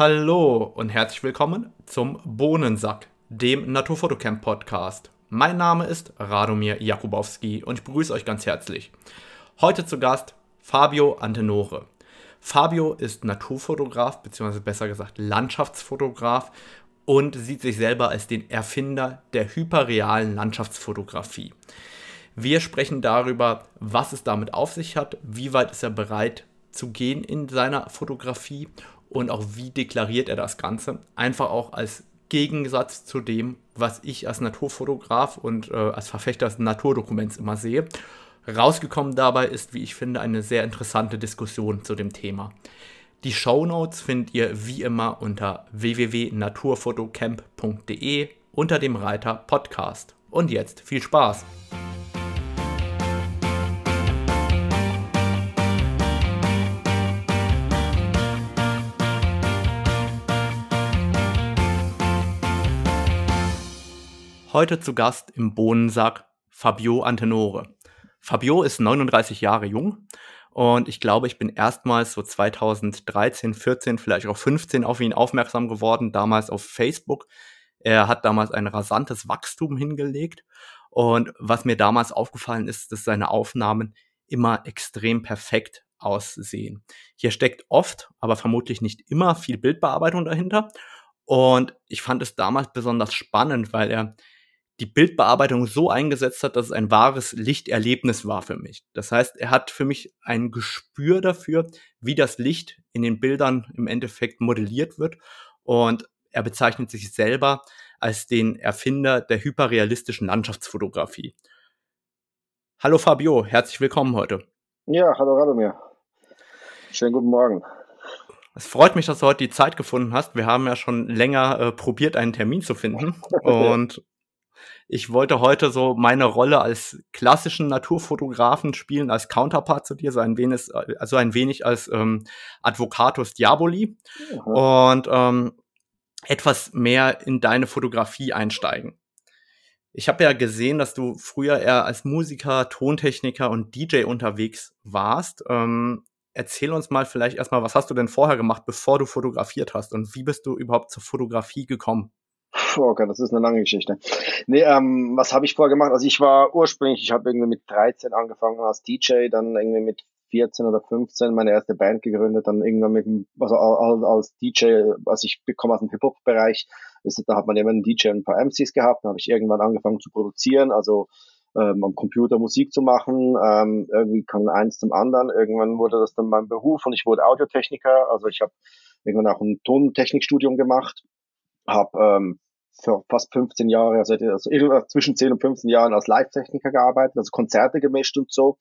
Hallo und herzlich willkommen zum Bohnensack, dem Naturfotocamp Podcast. Mein Name ist Radomir Jakubowski und ich begrüße euch ganz herzlich. Heute zu Gast Fabio Antenore. Fabio ist Naturfotograf, beziehungsweise besser gesagt Landschaftsfotograf und sieht sich selber als den Erfinder der hyperrealen Landschaftsfotografie. Wir sprechen darüber, was es damit auf sich hat, wie weit ist er bereit zu gehen in seiner Fotografie und auch wie deklariert er das Ganze. Einfach auch als Gegensatz zu dem, was ich als Naturfotograf und äh, als Verfechter des Naturdokuments immer sehe. Rausgekommen dabei ist, wie ich finde, eine sehr interessante Diskussion zu dem Thema. Die Show Notes findet ihr wie immer unter www.naturfotocamp.de unter dem Reiter Podcast. Und jetzt viel Spaß! Heute zu Gast im Bohnensack Fabio Antenore. Fabio ist 39 Jahre jung und ich glaube, ich bin erstmals so 2013, 14, vielleicht auch 15 auf ihn aufmerksam geworden, damals auf Facebook. Er hat damals ein rasantes Wachstum hingelegt und was mir damals aufgefallen ist, dass seine Aufnahmen immer extrem perfekt aussehen. Hier steckt oft, aber vermutlich nicht immer viel Bildbearbeitung dahinter. Und ich fand es damals besonders spannend, weil er die Bildbearbeitung so eingesetzt hat, dass es ein wahres Lichterlebnis war für mich. Das heißt, er hat für mich ein Gespür dafür, wie das Licht in den Bildern im Endeffekt modelliert wird. Und er bezeichnet sich selber als den Erfinder der hyperrealistischen Landschaftsfotografie. Hallo Fabio, herzlich willkommen heute. Ja, hallo Radomir. Schönen guten Morgen. Es freut mich, dass du heute die Zeit gefunden hast. Wir haben ja schon länger äh, probiert, einen Termin zu finden. Und ich wollte heute so meine Rolle als klassischen Naturfotografen spielen, als Counterpart zu dir, so ein wenig, also ein wenig als ähm, Advocatus Diaboli mhm. und ähm, etwas mehr in deine Fotografie einsteigen. Ich habe ja gesehen, dass du früher eher als Musiker, Tontechniker und DJ unterwegs warst. Ähm, erzähl uns mal vielleicht erstmal, was hast du denn vorher gemacht, bevor du fotografiert hast und wie bist du überhaupt zur Fotografie gekommen? Oh Gott, das ist eine lange Geschichte. Nee, ähm, was habe ich vorher gemacht? Also ich war ursprünglich, ich habe irgendwie mit 13 angefangen als DJ, dann irgendwie mit 14 oder 15 meine erste Band gegründet, dann irgendwann mit also als DJ, als ich bekomme aus dem Hip-Hop-Bereich, da hat man immer einen DJ und ein paar MCs gehabt, dann habe ich irgendwann angefangen zu produzieren, also ähm, am Computer Musik zu machen. Ähm, irgendwie kam eins zum anderen. Irgendwann wurde das dann mein Beruf und ich wurde Audiotechniker. Also ich habe irgendwann auch ein Tontechnikstudium gemacht, habe ähm, für fast 15 Jahre, also, also zwischen 10 und 15 Jahren als Live-Techniker gearbeitet, also Konzerte gemischt und so.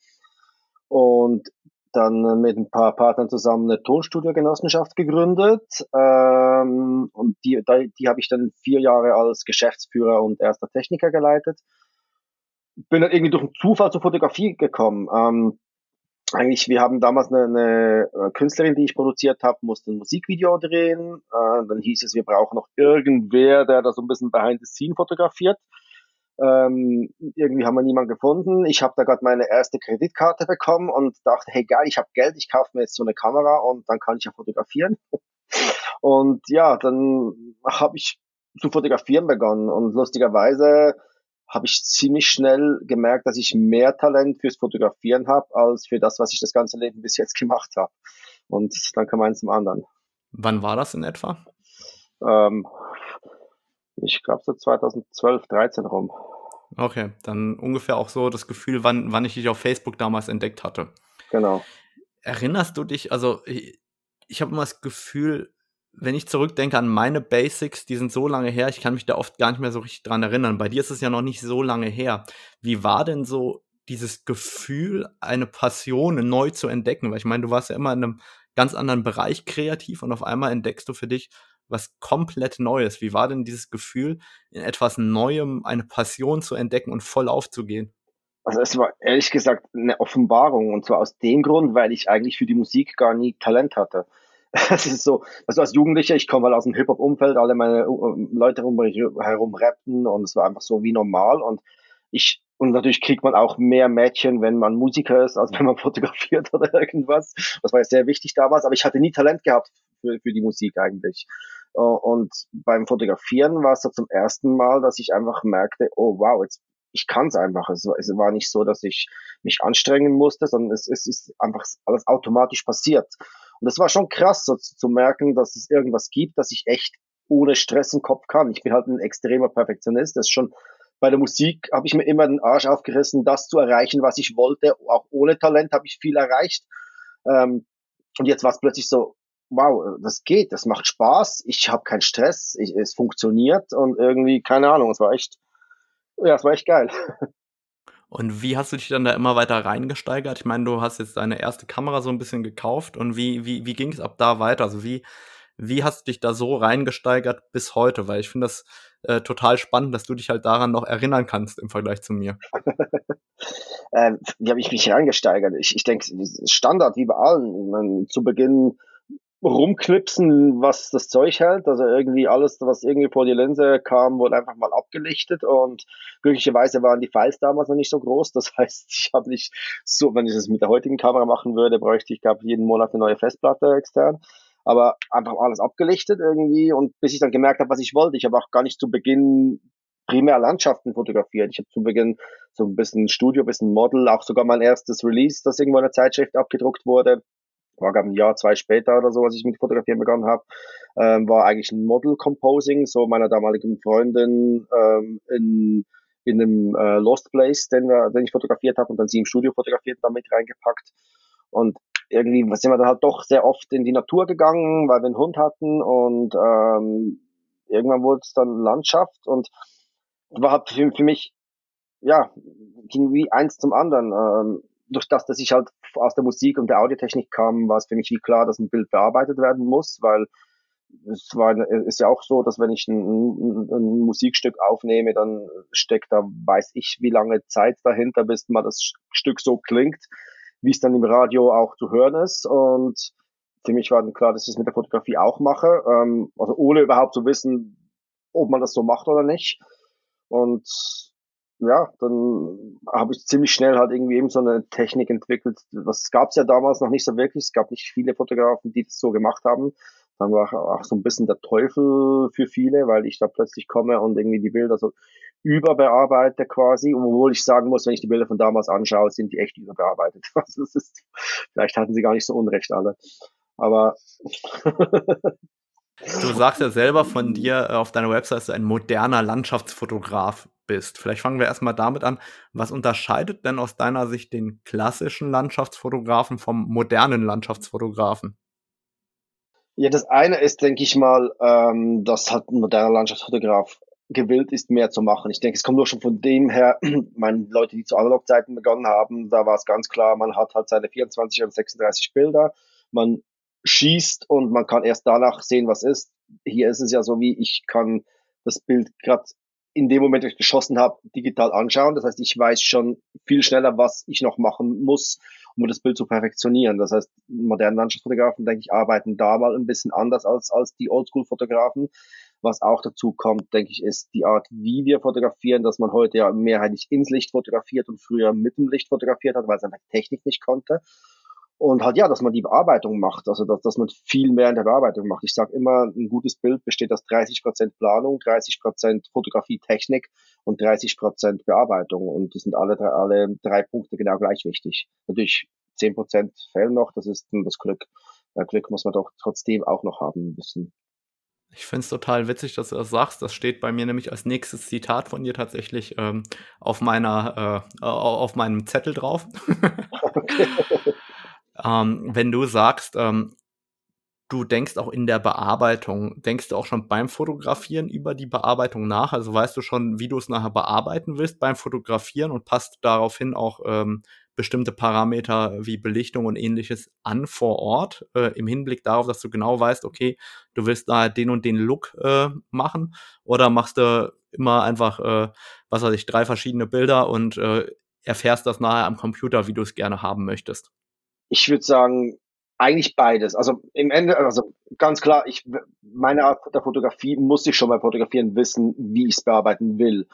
Und dann mit ein paar Partnern zusammen eine Tonstudio-Genossenschaft gegründet. Ähm, und die, die, die habe ich dann vier Jahre als Geschäftsführer und erster Techniker geleitet. Bin dann irgendwie durch einen Zufall zur Fotografie gekommen. Ähm, eigentlich, wir haben damals eine, eine äh, Künstlerin, die ich produziert habe, musste ein Musikvideo drehen. Äh, dann hieß es, wir brauchen noch irgendwer, der da so ein bisschen behind the scene fotografiert. Ähm, irgendwie haben wir niemanden gefunden. Ich habe da gerade meine erste Kreditkarte bekommen und dachte, hey geil, ich habe Geld, ich kaufe mir jetzt so eine Kamera und dann kann ich ja fotografieren. Und ja, dann habe ich zu fotografieren begonnen und lustigerweise habe ich ziemlich schnell gemerkt, dass ich mehr Talent fürs Fotografieren habe, als für das, was ich das ganze Leben bis jetzt gemacht habe. Und dann kam eins zum anderen. Wann war das in etwa? Ähm, ich glaube so 2012, 13 rum. Okay, dann ungefähr auch so das Gefühl, wann, wann ich dich auf Facebook damals entdeckt hatte. Genau. Erinnerst du dich, also ich, ich habe immer das Gefühl, wenn ich zurückdenke an meine Basics, die sind so lange her, ich kann mich da oft gar nicht mehr so richtig dran erinnern. Bei dir ist es ja noch nicht so lange her. Wie war denn so dieses Gefühl, eine Passion neu zu entdecken? Weil ich meine, du warst ja immer in einem ganz anderen Bereich kreativ und auf einmal entdeckst du für dich was komplett Neues. Wie war denn dieses Gefühl, in etwas Neuem eine Passion zu entdecken und voll aufzugehen? Also es war ehrlich gesagt eine Offenbarung und zwar aus dem Grund, weil ich eigentlich für die Musik gar nie Talent hatte. Es ist so, also als Jugendlicher, ich komme halt aus dem Hip-Hop-Umfeld, alle meine äh, Leute rum, herum rappten und es war einfach so wie normal und ich, und natürlich kriegt man auch mehr Mädchen, wenn man Musiker ist, als wenn man fotografiert oder irgendwas. Das war ja sehr wichtig damals, aber ich hatte nie Talent gehabt für, für die Musik eigentlich. Äh, und beim Fotografieren war es da zum ersten Mal, dass ich einfach merkte, oh wow, jetzt ich kann es einfach. Es war nicht so, dass ich mich anstrengen musste, sondern es, es ist einfach alles automatisch passiert. Und das war schon krass, so zu, zu merken, dass es irgendwas gibt, dass ich echt ohne Stress im Kopf kann. Ich bin halt ein extremer Perfektionist. Das ist schon bei der Musik habe ich mir immer den Arsch aufgerissen, das zu erreichen, was ich wollte. Auch ohne Talent habe ich viel erreicht. Ähm, und jetzt war es plötzlich so, wow, das geht, das macht Spaß, ich habe keinen Stress, ich, es funktioniert und irgendwie, keine Ahnung, es war echt, ja, es war echt geil. Und wie hast du dich dann da immer weiter reingesteigert? Ich meine, du hast jetzt deine erste Kamera so ein bisschen gekauft und wie, wie, wie ging es ab da weiter? Also wie, wie hast du dich da so reingesteigert bis heute? Weil ich finde das äh, total spannend, dass du dich halt daran noch erinnern kannst im Vergleich zu mir. ähm, wie habe ich mich reingesteigert? Ich, ich denke, Standard wie bei allen. Meine, zu Beginn rumknipsen, was das Zeug hält. Also irgendwie alles, was irgendwie vor die Linse kam, wurde einfach mal abgelichtet und glücklicherweise waren die Files damals noch nicht so groß. Das heißt, ich habe nicht so, wenn ich es mit der heutigen Kamera machen würde, bräuchte ich, glaube jeden Monat eine neue Festplatte extern. Aber einfach alles abgelichtet irgendwie und bis ich dann gemerkt habe, was ich wollte. Ich habe auch gar nicht zu Beginn primär Landschaften fotografiert. Ich habe zu Beginn so ein bisschen Studio, ein bisschen Model, auch sogar mein erstes Release, das irgendwo in der Zeitschrift abgedruckt wurde, war glaube ein Jahr, zwei später oder so, als ich mit Fotografieren begonnen habe, ähm, war eigentlich ein Model Composing, so meiner damaligen Freundin ähm, in, in einem äh, Lost Place, den, wir, den ich fotografiert habe und dann sie im Studio fotografiert und damit reingepackt. Und irgendwie sind wir dann halt doch sehr oft in die Natur gegangen, weil wir einen Hund hatten und ähm, irgendwann wurde es dann Landschaft und war halt für, für mich, ja, ging wie eins zum anderen. Ähm, durch das, dass ich halt aus der Musik und der Audiotechnik kam, war es für mich wie klar, dass ein Bild bearbeitet werden muss, weil es war, ist ja auch so, dass wenn ich ein, ein, Musikstück aufnehme, dann steckt da, weiß ich, wie lange Zeit dahinter, bis mal das Stück so klingt, wie es dann im Radio auch zu hören ist. Und für mich war dann klar, dass ich es mit der Fotografie auch mache, ähm, also ohne überhaupt zu wissen, ob man das so macht oder nicht. Und ja, dann habe ich ziemlich schnell halt irgendwie eben so eine Technik entwickelt. Das gab es ja damals noch nicht so wirklich. Es gab nicht viele Fotografen, die das so gemacht haben. Dann war auch so ein bisschen der Teufel für viele, weil ich da plötzlich komme und irgendwie die Bilder so überbearbeite quasi. Obwohl ich sagen muss, wenn ich die Bilder von damals anschaue, sind die echt überbearbeitet. Also das ist, vielleicht hatten sie gar nicht so Unrecht alle. Aber Du sagst ja selber von dir auf deiner Website, dass du ein moderner Landschaftsfotograf bist. Vielleicht fangen wir erstmal damit an. Was unterscheidet denn aus deiner Sicht den klassischen Landschaftsfotografen vom modernen Landschaftsfotografen? Ja, das eine ist, denke ich mal, ähm, dass halt ein moderner Landschaftsfotograf gewillt ist, mehr zu machen. Ich denke, es kommt nur schon von dem her, meine Leute, die zu Analogzeiten begonnen haben, da war es ganz klar, man hat halt seine 24 oder 36 Bilder, man schießt und man kann erst danach sehen, was ist. Hier ist es ja so, wie ich kann das Bild gerade in dem Moment, wo ich geschossen habe, digital anschauen. Das heißt, ich weiß schon viel schneller, was ich noch machen muss, um das Bild zu perfektionieren. Das heißt, moderne Landschaftsfotografen, denke ich, arbeiten da mal ein bisschen anders als, als die Oldschool-Fotografen. Was auch dazu kommt, denke ich, ist die Art, wie wir fotografieren, dass man heute ja mehrheitlich ins Licht fotografiert und früher mit dem Licht fotografiert hat, weil es einfach Technik nicht konnte. Und halt ja, dass man die Bearbeitung macht, also dass, dass man viel mehr in der Bearbeitung macht. Ich sage immer, ein gutes Bild besteht aus 30 Prozent Planung, 30 Prozent Fotografie-Technik und 30 Prozent Bearbeitung. Und das sind alle drei, alle drei Punkte genau gleich wichtig. Natürlich 10 Prozent fehlen noch, das ist das Glück. Bei Glück muss man doch trotzdem auch noch haben müssen. Ich finde es total witzig, dass du das sagst. Das steht bei mir nämlich als nächstes Zitat von dir tatsächlich ähm, auf meiner äh, auf meinem Zettel drauf. Okay. Ähm, wenn du sagst, ähm, du denkst auch in der Bearbeitung, denkst du auch schon beim Fotografieren über die Bearbeitung nach? Also weißt du schon, wie du es nachher bearbeiten willst beim Fotografieren und passt daraufhin auch ähm, bestimmte Parameter wie Belichtung und ähnliches an vor Ort, äh, im Hinblick darauf, dass du genau weißt, okay, du willst da den und den Look äh, machen oder machst du immer einfach, äh, was weiß ich, drei verschiedene Bilder und äh, erfährst das nachher am Computer, wie du es gerne haben möchtest? Ich würde sagen, eigentlich beides. Also im Ende, also ganz klar, ich meine Art der Fotografie muss ich schon beim Fotografieren wissen, wie ich es bearbeiten will.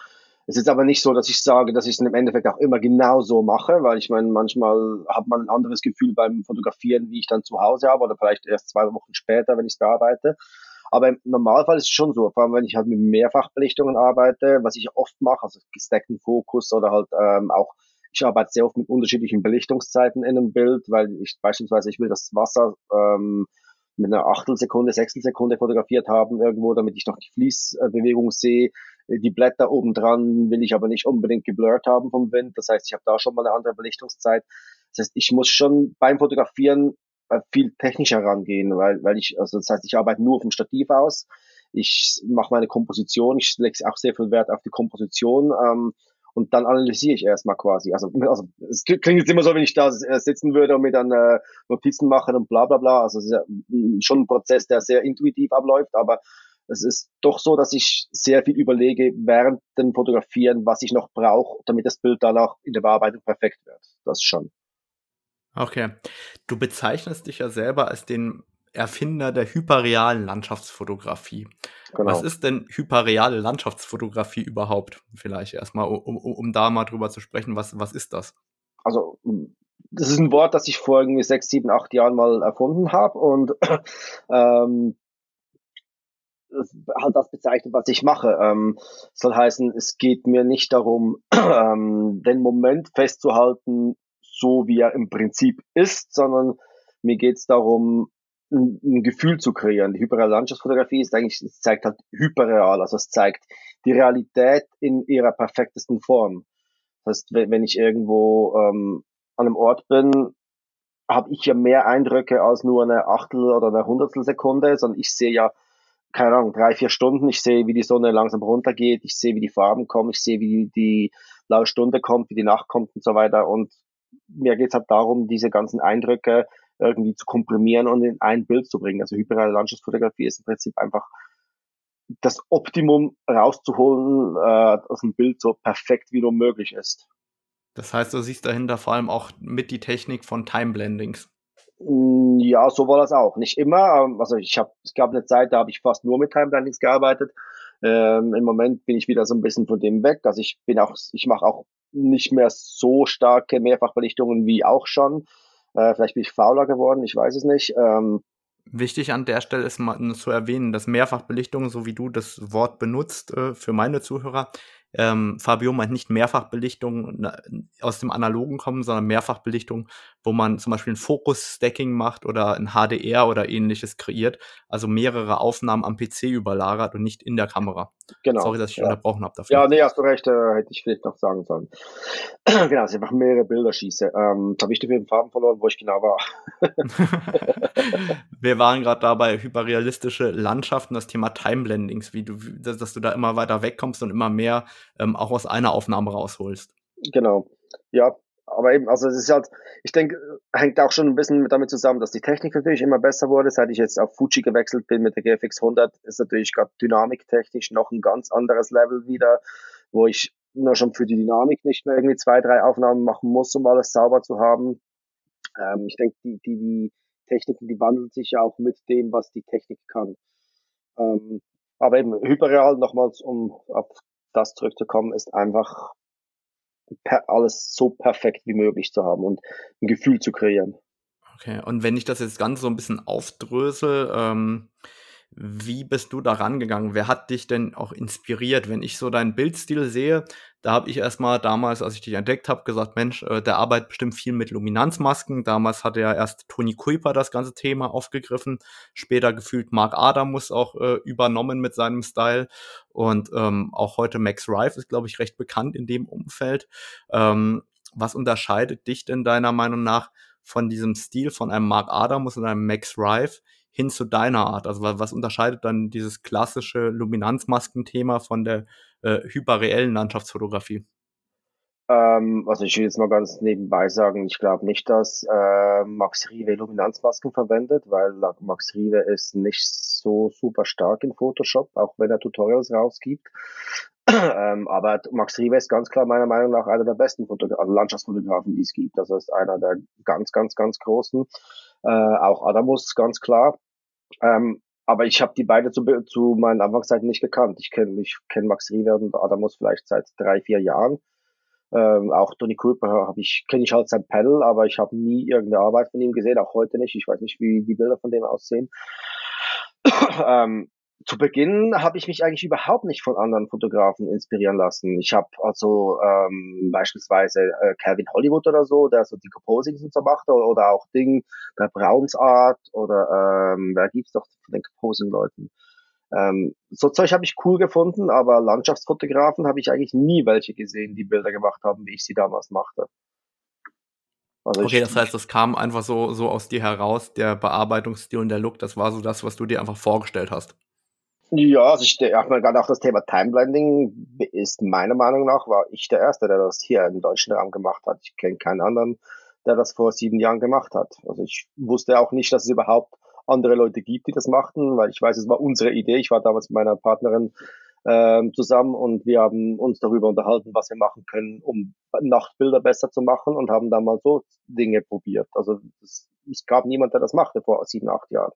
Es ist aber nicht so, dass ich sage, dass ich es im Endeffekt auch immer genau so mache, weil ich meine, manchmal hat man ein anderes Gefühl beim Fotografieren, wie ich dann zu Hause habe oder vielleicht erst zwei Wochen später, wenn ich es bearbeite. Aber im Normalfall ist es schon so, vor allem wenn ich halt mit Mehrfachbelichtungen arbeite, was ich oft mache, also gestackten Fokus oder halt ähm, auch, ich arbeite sehr oft mit unterschiedlichen Belichtungszeiten in einem Bild, weil ich beispielsweise, ich will das Wasser ähm, mit einer Achtelsekunde, Sechstelsekunde fotografiert haben irgendwo, damit ich noch die Fließbewegung sehe. Die Blätter oben dran will ich aber nicht unbedingt geblurrt haben vom Wind. Das heißt, ich habe da schon mal eine andere Belichtungszeit. Das heißt, ich muss schon beim Fotografieren äh, viel technischer rangehen, weil, weil ich, also das heißt, ich arbeite nur vom Stativ aus. Ich mache meine Komposition, ich lege auch sehr viel Wert auf die Komposition. Ähm, und dann analysiere ich erstmal quasi. Also, also es klingt jetzt immer so, wenn ich da äh, sitzen würde und mir dann äh, Notizen machen und bla bla bla. Also es ist ja schon ein Prozess, der sehr intuitiv abläuft, aber es ist doch so, dass ich sehr viel überlege während dem Fotografieren, was ich noch brauche, damit das Bild danach in der Bearbeitung perfekt wird. Das schon. Okay. Du bezeichnest dich ja selber als den Erfinder der hyperrealen Landschaftsfotografie. Genau. Was ist denn hyperreale Landschaftsfotografie überhaupt? Vielleicht erstmal, um, um, um da mal drüber zu sprechen, was, was ist das? Also, das ist ein Wort, das ich vor irgendwie sechs, sieben, acht Jahren mal erfunden habe und ähm, halt das bezeichnet, was ich mache. Ähm, soll heißen, es geht mir nicht darum, ähm, den Moment festzuhalten, so wie er im Prinzip ist, sondern mir geht es darum, ein, ein, Gefühl zu kreieren. Die hyperreale Landschaftsfotografie ist eigentlich, es zeigt halt hyperreal, also es zeigt die Realität in ihrer perfektesten Form. Das heißt, wenn, wenn ich irgendwo ähm, an einem Ort bin, habe ich ja mehr Eindrücke als nur eine Achtel oder eine Hundertstel Sekunde, sondern ich sehe ja, keine Ahnung, drei, vier Stunden, ich sehe, wie die Sonne langsam runtergeht, ich sehe, wie die Farben kommen, ich sehe, wie die blaue Stunde kommt, wie die Nacht kommt und so weiter. Und mir geht es halt darum, diese ganzen Eindrücke irgendwie zu komprimieren und in ein Bild zu bringen. Also hyperreale Landschaftsfotografie ist im Prinzip einfach das Optimum rauszuholen, äh, dass ein Bild so perfekt wie nur möglich ist. Das heißt, du siehst dahinter vor allem auch mit die Technik von Time-Blendings. Mm, ja, so war das auch. Nicht immer. Ähm, also ich habe, es gab eine Zeit, da habe ich fast nur mit Time-Blendings gearbeitet. Ähm, Im Moment bin ich wieder so ein bisschen von dem weg. Also ich bin auch, ich mache auch nicht mehr so starke Mehrfachbelichtungen wie auch schon. Äh, vielleicht bin ich fauler geworden, ich weiß es nicht. Ähm, Wichtig an der Stelle ist mal zu erwähnen, dass Mehrfachbelichtung, so wie du das Wort benutzt, äh, für meine Zuhörer, ähm, Fabio meint nicht Mehrfachbelichtung aus dem Analogen kommen, sondern Mehrfachbelichtung, wo man zum Beispiel ein Fokus-Stacking macht oder ein HDR oder ähnliches kreiert, also mehrere Aufnahmen am PC überlagert und nicht in der Kamera. Genau. Sorry, dass ich ja. unterbrochen habe dafür. Ja, nee, hast du recht, äh, hätte ich vielleicht noch sagen sollen. genau, dass ich einfach mehrere Bilder schieße. Ähm, da habe ich die Farben verloren, wo ich genau war. Wir waren gerade dabei, hyperrealistische Landschaften, das Thema Timeblendings, wie du, dass du da immer weiter wegkommst und immer mehr ähm, auch aus einer Aufnahme rausholst. Genau. Ja, aber eben, also es ist halt, ich denke, hängt auch schon ein bisschen damit zusammen, dass die Technik natürlich immer besser wurde. Seit ich jetzt auf Fuji gewechselt bin mit der GFX 100, ist natürlich gerade dynamiktechnisch noch ein ganz anderes Level wieder, wo ich nur schon für die Dynamik nicht mehr irgendwie zwei, drei Aufnahmen machen muss, um alles sauber zu haben. Ähm, ich denke, die, die, die Techniken, die wandeln sich ja auch mit dem, was die Technik kann. Ähm, aber eben Hyperreal, nochmals, um auf das zurückzukommen, ist einfach alles so perfekt wie möglich zu haben und ein Gefühl zu kreieren. Okay, und wenn ich das jetzt ganz so ein bisschen aufdrösel, ähm, wie bist du da rangegangen? Wer hat dich denn auch inspiriert? Wenn ich so deinen Bildstil sehe, da habe ich erstmal damals, als ich dich entdeckt habe, gesagt, Mensch, äh, der arbeitet bestimmt viel mit Luminanzmasken. Damals hatte ja erst Toni Kuiper das ganze Thema aufgegriffen. Später gefühlt Mark Adamus auch äh, übernommen mit seinem Style. Und ähm, auch heute Max Rife ist, glaube ich, recht bekannt in dem Umfeld. Ähm, was unterscheidet dich denn deiner Meinung nach von diesem Stil von einem Mark Adamus und einem Max Rife hin zu deiner Art? Also was unterscheidet dann dieses klassische Luminanzmaskenthema von der äh, hyperreellen Landschaftsfotografie? Ähm, also ich will jetzt mal ganz nebenbei sagen, ich glaube nicht, dass äh, Max Rive Luminanzmasken verwendet, weil Max Rive ist nicht so super stark in Photoshop, auch wenn er Tutorials rausgibt. ähm, aber Max Rive ist ganz klar meiner Meinung nach einer der besten Fotogra also Landschaftsfotografen, die es gibt. Also ist einer der ganz, ganz, ganz großen. Äh, auch Adamus, ganz klar. Ähm, aber ich habe die beide zu, zu meinen Anfangszeiten nicht gekannt. Ich kenne ich kenn Max Riewer und Adamus vielleicht seit drei, vier Jahren. Ähm, auch Tony Cooper habe ich kenne ich halt sein Panel, aber ich habe nie irgendeine Arbeit von ihm gesehen, auch heute nicht. Ich weiß nicht, wie die Bilder von dem aussehen. ähm, zu Beginn habe ich mich eigentlich überhaupt nicht von anderen Fotografen inspirieren lassen. Ich habe also ähm, beispielsweise äh, Calvin Hollywood oder so, der so die Composings und so macht, oder, oder auch Ding, der Browns Art oder ähm, wer gibt's doch von den Composing-Leuten. Ähm, so Zeug habe ich cool gefunden, aber Landschaftsfotografen habe ich eigentlich nie welche gesehen, die Bilder gemacht haben, wie ich sie damals machte. Also okay, das heißt, das kam einfach so, so aus dir heraus, der Bearbeitungsstil und der Look, das war so das, was du dir einfach vorgestellt hast. Ja, also ich, mal gerade auch das Thema Timeblending ist meiner Meinung nach, war ich der Erste, der das hier im deutschen Raum gemacht hat. Ich kenne keinen anderen, der das vor sieben Jahren gemacht hat. Also ich wusste auch nicht, dass es überhaupt andere Leute gibt, die das machten, weil ich weiß, es war unsere Idee. Ich war damals mit meiner Partnerin ähm, zusammen und wir haben uns darüber unterhalten, was wir machen können, um Nachtbilder besser zu machen und haben dann mal so Dinge probiert. Also es, es gab niemand, der das machte vor sieben, acht Jahren.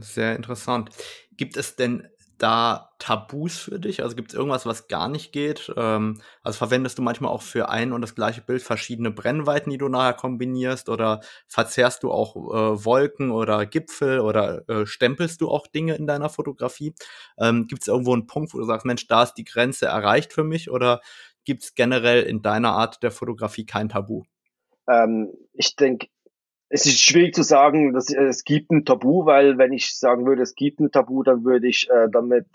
Sehr interessant. Gibt es denn da Tabus für dich? Also gibt es irgendwas, was gar nicht geht? Ähm, also verwendest du manchmal auch für ein und das gleiche Bild verschiedene Brennweiten, die du nachher kombinierst? Oder verzerrst du auch äh, Wolken oder Gipfel oder äh, stempelst du auch Dinge in deiner Fotografie? Ähm, gibt es irgendwo einen Punkt, wo du sagst, Mensch, da ist die Grenze erreicht für mich? Oder gibt es generell in deiner Art der Fotografie kein Tabu? Ähm, ich denke, es ist schwierig zu sagen, dass es gibt ein Tabu, weil wenn ich sagen würde, es gibt ein Tabu, dann würde ich äh, damit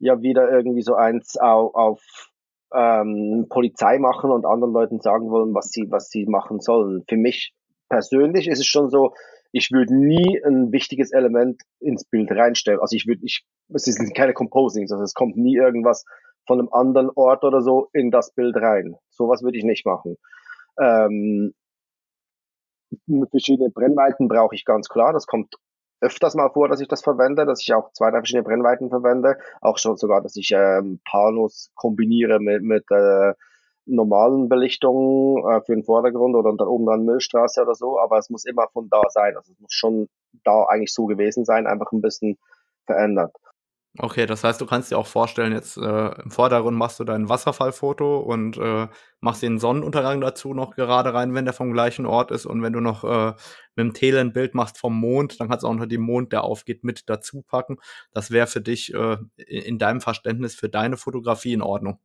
ja wieder irgendwie so eins auf, auf ähm, Polizei machen und anderen Leuten sagen wollen, was sie, was sie machen sollen. Für mich persönlich ist es schon so, ich würde nie ein wichtiges Element ins Bild reinstellen. Also ich würde, ich, es sind keine Composings, also es kommt nie irgendwas von einem anderen Ort oder so in das Bild rein. Sowas würde ich nicht machen. Ähm, verschiedene Brennweiten brauche ich ganz klar. Das kommt öfters mal vor, dass ich das verwende, dass ich auch zwei, drei verschiedene Brennweiten verwende. Auch schon sogar, dass ich ähm, Panos kombiniere mit, mit äh, normalen Belichtungen äh, für den Vordergrund oder dann oben dran Müllstraße oder so. Aber es muss immer von da sein. Also es muss schon da eigentlich so gewesen sein, einfach ein bisschen verändert. Okay, das heißt, du kannst dir auch vorstellen, jetzt äh, im Vordergrund machst du dein Wasserfallfoto und äh, machst den Sonnenuntergang dazu noch gerade rein, wenn der vom gleichen Ort ist. Und wenn du noch äh, mit dem Tele ein Bild machst vom Mond, dann kannst du auch noch den Mond, der aufgeht, mit dazu packen. Das wäre für dich äh, in deinem Verständnis für deine Fotografie in Ordnung.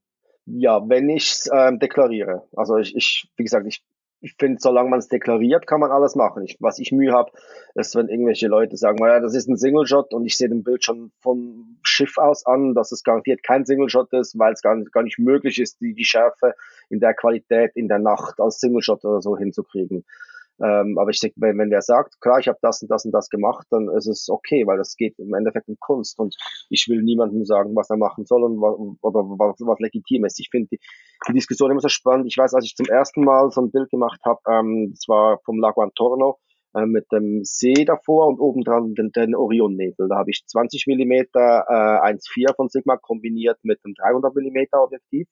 Ja, wenn ich es ähm, deklariere. Also ich, ich, wie gesagt, ich ich finde, solange man es deklariert, kann man alles machen. Ich, was ich Mühe habe, ist, wenn irgendwelche Leute sagen, naja, das ist ein Single-Shot und ich sehe den Bild schon vom Schiff aus an, dass es garantiert kein Single-Shot ist, weil es gar nicht, gar nicht möglich ist, die, die Schärfe in der Qualität in der Nacht als Single-Shot oder so hinzukriegen. Ähm, aber ich denke, wenn, wenn wer sagt, klar, ich habe das und das und das gemacht, dann ist es okay, weil das geht im Endeffekt um Kunst und ich will niemandem sagen, was er machen soll und was, oder was, was legitim ist. Ich finde die, die Diskussion immer so spannend. Ich weiß, als ich zum ersten Mal so ein Bild gemacht habe, ähm, das war vom Lago Antorno, äh, mit dem See davor und obendran den, den Orionnebel. Da habe ich 20 Millimeter äh, 1,4 von Sigma kombiniert mit einem 300 Millimeter Objektiv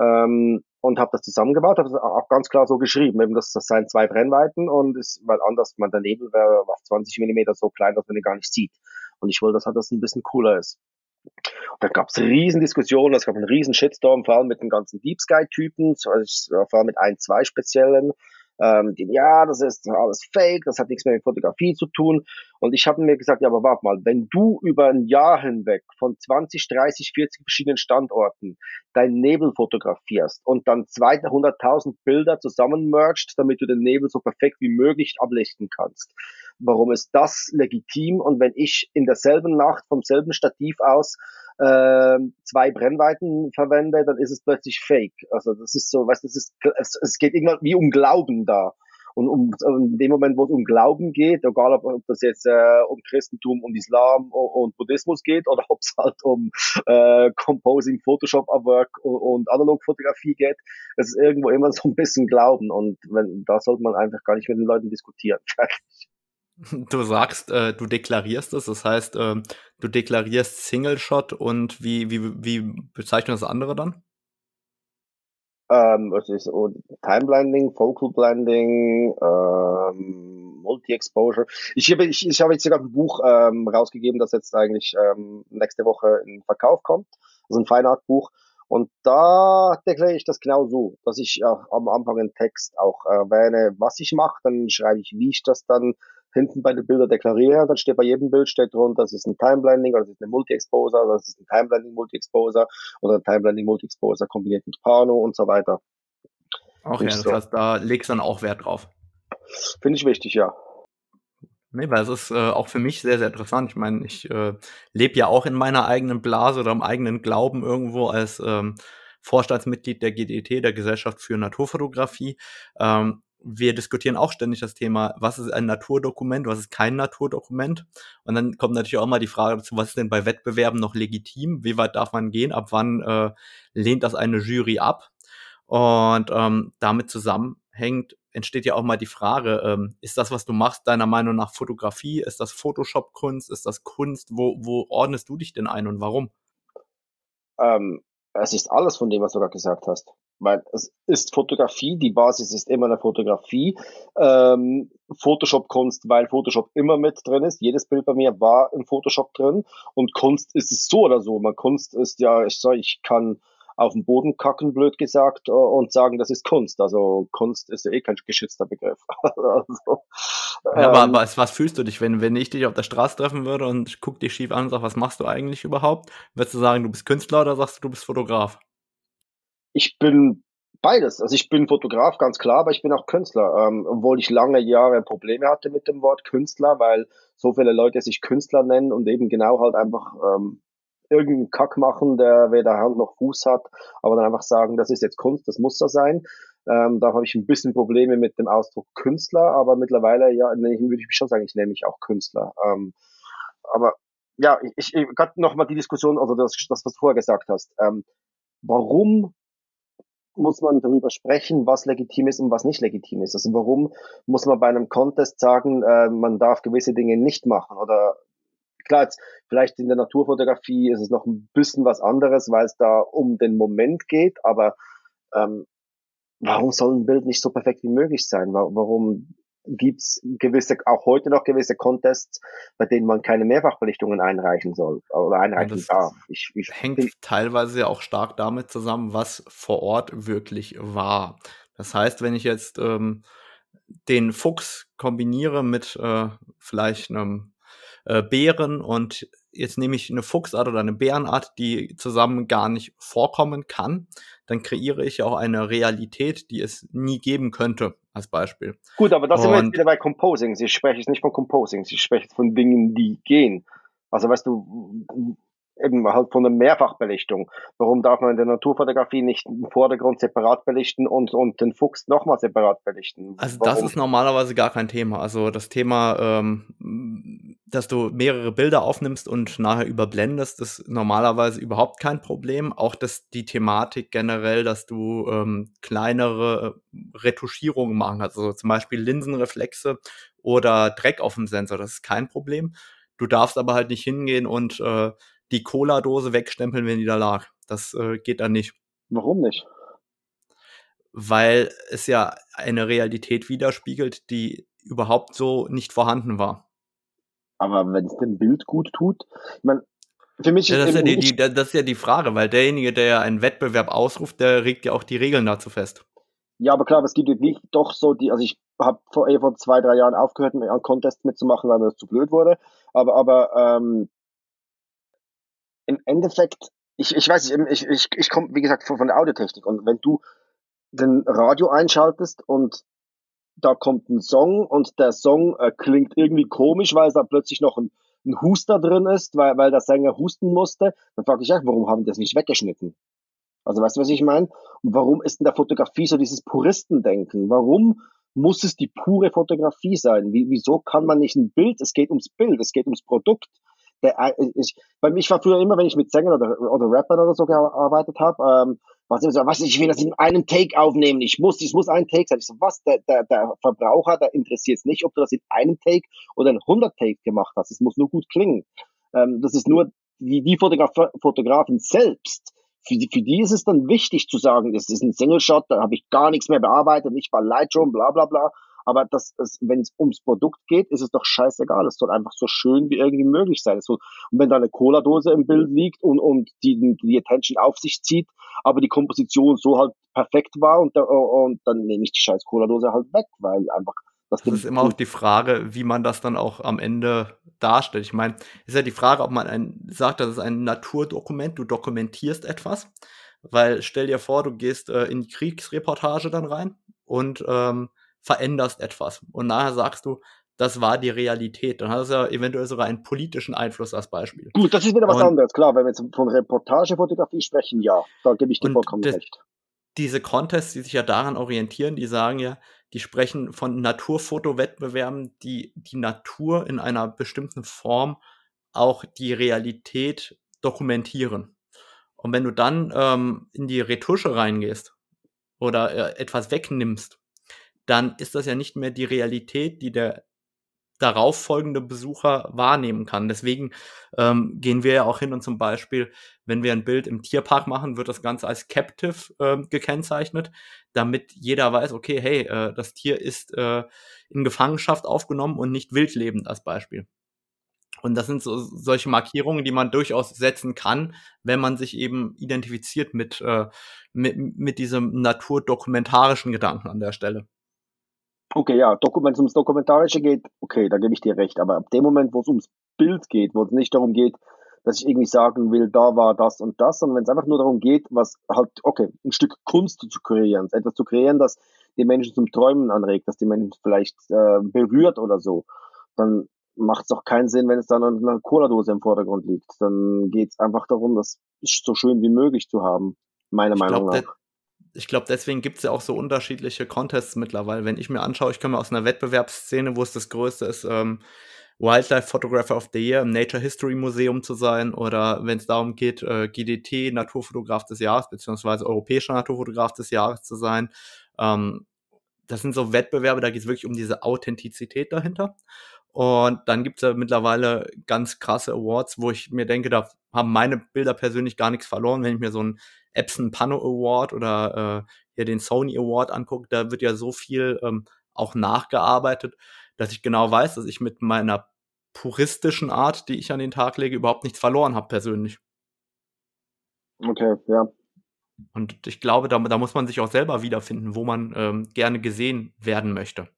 ähm, und habe das zusammengebaut, habe das auch ganz klar so geschrieben, eben das, das seien zwei Brennweiten und ist, weil anders, man der Nebel wäre auf 20 Millimeter so klein, dass man ihn gar nicht sieht. Und ich wollte, dass halt das ein bisschen cooler ist. Da gab es riesen Diskussionen, es gab einen riesen Shitstorm, vor allem mit den ganzen Deep Sky-Typen, also vor allem mit ein, zwei speziellen, ähm, die, ja, das ist alles fake, das hat nichts mehr mit Fotografie zu tun. Und ich habe mir gesagt, ja, aber warte mal, wenn du über ein Jahr hinweg von 20, 30, 40 verschiedenen Standorten deinen Nebel fotografierst und dann 200.000 Bilder zusammenmerged, damit du den Nebel so perfekt wie möglich ablichten kannst. Warum ist das legitim? Und wenn ich in derselben Nacht vom selben Stativ aus äh, zwei Brennweiten verwende, dann ist es plötzlich fake. Also das ist so, weißt du, es, es, es geht irgendwann wie um Glauben da. Und um, in dem Moment, wo es um Glauben geht, egal ob, ob das jetzt äh, um Christentum und Islam und, und Buddhismus geht oder ob es halt um äh, Composing, Photoshop Work und, und Analogfotografie geht, es ist irgendwo immer so ein bisschen Glauben und wenn, da sollte man einfach gar nicht mit den Leuten diskutieren. Du sagst, äh, du deklarierst es, das heißt, äh, du deklarierst Single Shot und wie, wie, wie bezeichnen das andere dann? Ähm, es ist Time Blending, Focal Blending, ähm, Multi-Exposure. Ich habe ich, ich habe jetzt sogar ein Buch ähm, rausgegeben, das jetzt eigentlich ähm, nächste Woche in Verkauf kommt. Also ein Feinart-Buch. Und da erkläre ich das genau so, dass ich äh, am Anfang im Text auch erwähne, was ich mache, dann schreibe ich, wie ich das dann hinten bei den Bildern deklariere. Dann steht bei jedem Bild steht drunter, das ist ein Timeblending oder das ist eine Multi-Exposure oder das ist ein Timeblending Multi-Exposure oder ein Timeblending Multi-Exposure kombiniert mit Pano und so weiter. Okay, das so. heißt, da legst du dann auch Wert drauf. Finde ich wichtig, ja. Nee, weil es ist äh, auch für mich sehr, sehr interessant. Ich meine, ich äh, lebe ja auch in meiner eigenen Blase oder im eigenen Glauben irgendwo als ähm, Vorstandsmitglied der GDT, der Gesellschaft für Naturfotografie. Ähm, wir diskutieren auch ständig das Thema, was ist ein Naturdokument, was ist kein Naturdokument. Und dann kommt natürlich auch mal die Frage dazu, was ist denn bei Wettbewerben noch legitim? Wie weit darf man gehen? Ab wann äh, lehnt das eine Jury ab? Und ähm, damit zusammenhängt, entsteht ja auch mal die Frage, ähm, ist das, was du machst, deiner Meinung nach Fotografie? Ist das Photoshop-Kunst? Ist das Kunst? Wo, wo ordnest du dich denn ein und warum? Ähm, es ist alles von dem, was du gerade gesagt hast. Weil es ist Fotografie, die Basis ist immer eine Fotografie. Ähm, Photoshop-Kunst, weil Photoshop immer mit drin ist. Jedes Bild bei mir war im Photoshop drin. Und Kunst ist es so oder so. Man Kunst ist ja, ich sag, ich kann auf den Boden kacken, blöd gesagt, äh, und sagen, das ist Kunst. Also Kunst ist ja eh kein geschützter Begriff. also, ja, aber, ähm, aber was fühlst du dich, wenn, wenn ich dich auf der Straße treffen würde und guck dich schief an und sag, was machst du eigentlich überhaupt? Würdest du sagen, du bist Künstler oder sagst du, du bist Fotograf? Ich bin beides. Also ich bin Fotograf, ganz klar, aber ich bin auch Künstler. Ähm, obwohl ich lange Jahre Probleme hatte mit dem Wort Künstler, weil so viele Leute sich Künstler nennen und eben genau halt einfach ähm, irgendeinen Kack machen, der weder Hand noch Fuß hat, aber dann einfach sagen, das ist jetzt Kunst, das muss so sein. Ähm, da habe ich ein bisschen Probleme mit dem Ausdruck Künstler, aber mittlerweile, ja, würde ich schon sagen, ich nenne mich auch Künstler. Ähm, aber ja, ich, ich gerade nochmal die Diskussion, also das, das, was du vorher gesagt hast. Ähm, warum muss man darüber sprechen, was legitim ist und was nicht legitim ist. Also warum muss man bei einem Contest sagen, äh, man darf gewisse Dinge nicht machen oder Klar, jetzt vielleicht in der Naturfotografie ist es noch ein bisschen was anderes, weil es da um den Moment geht, aber ähm, warum soll ein Bild nicht so perfekt wie möglich sein? Warum gibt's gewisse, auch heute noch gewisse Contests, bei denen man keine Mehrfachbelichtungen einreichen soll oder einreichen ja, darf. Ich, ich hängt bin, teilweise ja auch stark damit zusammen, was vor Ort wirklich war. Das heißt, wenn ich jetzt ähm, den Fuchs kombiniere mit äh, vielleicht einem äh, Bären und jetzt nehme ich eine Fuchsart oder eine Bärenart, die zusammen gar nicht vorkommen kann, dann kreiere ich auch eine Realität, die es nie geben könnte, als Beispiel. Gut, aber das und, sind wir jetzt wieder bei Composing. Ich spreche jetzt nicht von Composing, ich spreche von Dingen, die gehen. Also weißt du, eben halt von der Mehrfachbelichtung. Warum darf man in der Naturfotografie nicht den Vordergrund separat belichten und, und den Fuchs nochmal separat belichten? Also Warum? das ist normalerweise gar kein Thema. Also das Thema, ähm, dass du mehrere Bilder aufnimmst und nachher überblendest, ist normalerweise überhaupt kein Problem. Auch dass die Thematik generell, dass du ähm, kleinere Retuschierungen machen kannst, also zum Beispiel Linsenreflexe oder Dreck auf dem Sensor, das ist kein Problem. Du darfst aber halt nicht hingehen und äh, die Cola-Dose wegstempeln, wenn die da lag. Das äh, geht dann nicht. Warum nicht? Weil es ja eine Realität widerspiegelt, die überhaupt so nicht vorhanden war. Aber wenn es dem Bild gut tut, ich meine, für mich ja, das, ist ja die, die, das ist ja die Frage, weil derjenige, der ja einen Wettbewerb ausruft, der regt ja auch die Regeln dazu fest. Ja, aber klar, aber es gibt wirklich doch so die, also ich habe vor, eh vor zwei, drei Jahren aufgehört, einen Contest mitzumachen, weil mir das zu blöd wurde. Aber, aber ähm, im Endeffekt, ich, ich weiß nicht, ich, ich, ich komme, wie gesagt, von, von der Audiotechnik und wenn du den Radio einschaltest und da kommt ein Song und der Song äh, klingt irgendwie komisch, weil da plötzlich noch ein, ein Huster drin ist, weil, weil der Sänger husten musste, dann frage ich ja, warum haben die das nicht weggeschnitten? Also weißt du, was ich meine? Und warum ist in der Fotografie so dieses Puristendenken? Warum muss es die pure Fotografie sein? Wie, wieso kann man nicht ein Bild, es geht ums Bild, es geht ums Produkt, der, ich, bei ich war früher immer, wenn ich mit Sängern oder, oder Rappern oder so gearbeitet habe, ähm, was, was ich will das in einem Take aufnehmen. Ich muss, ich muss einen Take sein. Ich so, was? Der, der, der Verbraucher, der interessiert es nicht, ob du das in einem Take oder in 100 Take gemacht hast. Es muss nur gut klingen. Ähm, das ist nur die, die Fotograf Fotografen selbst. Für die, für die ist es dann wichtig zu sagen, das ist ein Single Shot, da habe ich gar nichts mehr bearbeitet, nicht bei Lightroom, bla bla bla. Aber das, das, wenn es ums Produkt geht, ist es doch scheißegal. Es soll einfach so schön wie irgendwie möglich sein. Soll, und wenn da eine Cola-Dose im Bild liegt und, und die, die Attention auf sich zieht, aber die Komposition so halt perfekt war und, und dann nehme ich die scheiß Cola-Dose halt weg, weil einfach das, das ist immer auch die Frage, wie man das dann auch am Ende darstellt. Ich meine, ist ja die Frage, ob man ein, sagt, das ist ein Naturdokument, du dokumentierst etwas. Weil stell dir vor, du gehst äh, in die Kriegsreportage dann rein und ähm, veränderst etwas. Und nachher sagst du, das war die Realität. Dann hat es ja eventuell sogar einen politischen Einfluss als Beispiel. Gut, das ist wieder was und, anderes, klar. Wenn wir jetzt von Reportagefotografie sprechen, ja, da gebe ich dir vollkommen das, recht. Diese Contests, die sich ja daran orientieren, die sagen ja, die sprechen von Naturfotowettbewerben, die die Natur in einer bestimmten Form auch die Realität dokumentieren. Und wenn du dann ähm, in die Retusche reingehst oder äh, etwas wegnimmst, dann ist das ja nicht mehr die Realität, die der darauf folgende Besucher wahrnehmen kann. Deswegen ähm, gehen wir ja auch hin und zum Beispiel, wenn wir ein Bild im Tierpark machen, wird das Ganze als Captive äh, gekennzeichnet, damit jeder weiß, okay, hey, äh, das Tier ist äh, in Gefangenschaft aufgenommen und nicht wildlebend als Beispiel. Und das sind so solche Markierungen, die man durchaus setzen kann, wenn man sich eben identifiziert mit, äh, mit, mit diesem naturdokumentarischen Gedanken an der Stelle. Okay, ja, wenn es ums Dokumentarische geht, okay, da gebe ich dir recht. Aber ab dem Moment, wo es ums Bild geht, wo es nicht darum geht, dass ich irgendwie sagen will, da war das und das, sondern wenn es einfach nur darum geht, was halt, okay, ein Stück Kunst zu kreieren, etwas zu kreieren, das die Menschen zum Träumen anregt, dass die Menschen vielleicht äh, berührt oder so, dann macht es auch keinen Sinn, wenn es dann eine Cola-Dose im Vordergrund liegt. Dann geht es einfach darum, das so schön wie möglich zu haben, meiner ich Meinung glaub, nach. Ich glaube, deswegen gibt es ja auch so unterschiedliche Contests mittlerweile. Wenn ich mir anschaue, ich komme aus einer Wettbewerbsszene, wo es das Größte ist, ähm, Wildlife Photographer of the Year im Nature History Museum zu sein oder wenn es darum geht, äh, GDT Naturfotograf des Jahres beziehungsweise europäischer Naturfotograf des Jahres zu sein. Ähm, das sind so Wettbewerbe, da geht es wirklich um diese Authentizität dahinter. Und dann gibt es ja mittlerweile ganz krasse Awards, wo ich mir denke, da haben meine Bilder persönlich gar nichts verloren. Wenn ich mir so einen Epson Pano Award oder äh, hier den Sony Award angucke, da wird ja so viel ähm, auch nachgearbeitet, dass ich genau weiß, dass ich mit meiner puristischen Art, die ich an den Tag lege, überhaupt nichts verloren habe persönlich. Okay, ja. Und ich glaube, da, da muss man sich auch selber wiederfinden, wo man ähm, gerne gesehen werden möchte.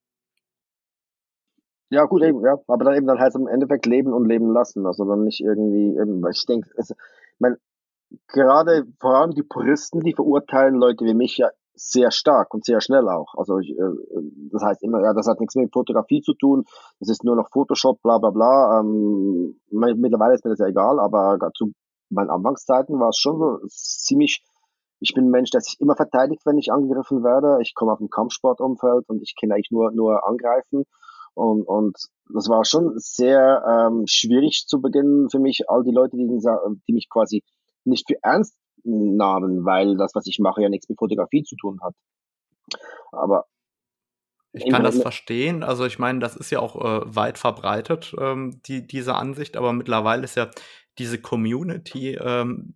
Ja, gut, eben, ja. Aber dann eben dann heißt im Endeffekt leben und leben lassen. Also dann nicht irgendwie, eben, weil ich denke, ich mein, gerade vor allem die Puristen, die verurteilen Leute wie mich ja sehr stark und sehr schnell auch. Also ich, äh, das heißt immer, ja, das hat nichts mit Fotografie zu tun, das ist nur noch Photoshop, bla bla bla. Ähm, mittlerweile ist mir das ja egal, aber zu meinen Anfangszeiten war es schon so ziemlich, ich bin ein Mensch, der sich immer verteidigt, wenn ich angegriffen werde. Ich komme auf dem Kampfsportumfeld und ich kenne eigentlich nur, nur angreifen. Und, und das war schon sehr ähm, schwierig zu Beginn für mich, all die Leute, die, die mich quasi nicht für ernst nahmen, weil das, was ich mache, ja nichts mit Fotografie zu tun hat. Aber ich kann das verstehen. Also ich meine, das ist ja auch äh, weit verbreitet, ähm, die, diese Ansicht, aber mittlerweile ist ja diese Community, ähm,